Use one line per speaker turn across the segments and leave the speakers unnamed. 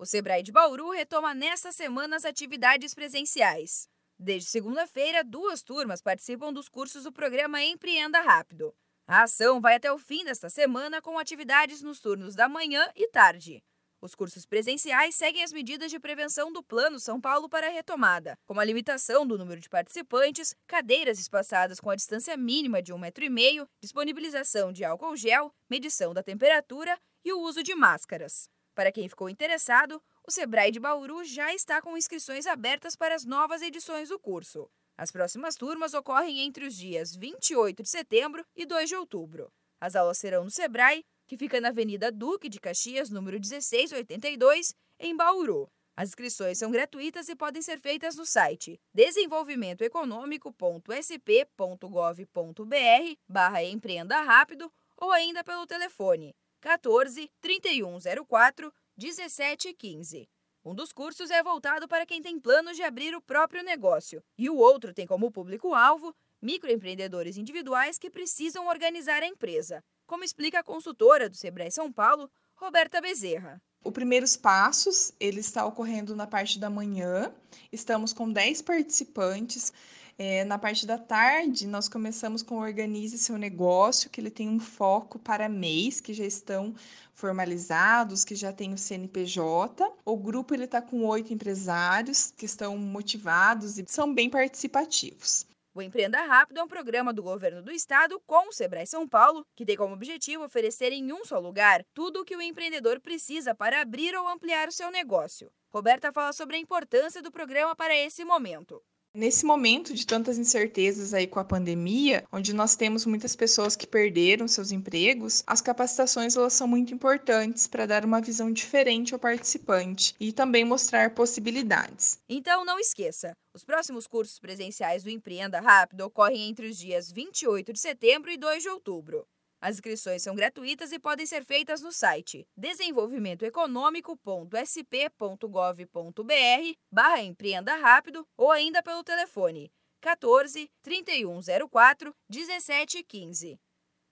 O Sebrae de Bauru retoma nesta semana as atividades presenciais. Desde segunda-feira, duas turmas participam dos cursos do programa Empreenda Rápido. A ação vai até o fim desta semana com atividades nos turnos da manhã e tarde. Os cursos presenciais seguem as medidas de prevenção do Plano São Paulo para a retomada, como a limitação do número de participantes, cadeiras espaçadas com a distância mínima de um metro e meio, disponibilização de álcool gel, medição da temperatura e o uso de máscaras. Para quem ficou interessado, o Sebrae de Bauru já está com inscrições abertas para as novas edições do curso. As próximas turmas ocorrem entre os dias 28 de setembro e 2 de outubro. As aulas serão no Sebrae que fica na Avenida Duque de Caxias, número 1682, em Bauru. As inscrições são gratuitas e podem ser feitas no site desenvolvimentoeconômico.sp.gov.br barra empreenda rápido ou ainda pelo telefone 14 3104 1715. Um dos cursos é voltado para quem tem planos de abrir o próprio negócio e o outro tem como público-alvo microempreendedores individuais que precisam organizar a empresa como explica a consultora do Sebrae São Paulo, Roberta Bezerra.
Os primeiros passos, ele está ocorrendo na parte da manhã. Estamos com 10 participantes. É, na parte da tarde, nós começamos com Organize Seu Negócio, que ele tem um foco para mês, que já estão formalizados, que já tem o CNPJ. O grupo ele está com oito empresários que estão motivados e são bem participativos.
O Empreenda Rápido é um programa do governo do estado com o Sebrae São Paulo, que tem como objetivo oferecer em um só lugar tudo o que o empreendedor precisa para abrir ou ampliar o seu negócio. Roberta fala sobre a importância do programa para esse momento.
Nesse momento de tantas incertezas aí com a pandemia, onde nós temos muitas pessoas que perderam seus empregos, as capacitações elas são muito importantes para dar uma visão diferente ao participante e também mostrar possibilidades.
Então não esqueça, os próximos cursos presenciais do Empreenda Rápido ocorrem entre os dias 28 de setembro e 2 de outubro. As inscrições são gratuitas e podem ser feitas no site desenvolvimentoeconômico.sp.gov.br barra empreenda rápido ou ainda pelo telefone 14 3104 1715.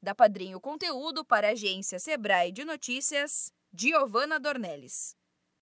Da Padrinho Conteúdo para a agência Sebrae de Notícias, Giovana Dornelles.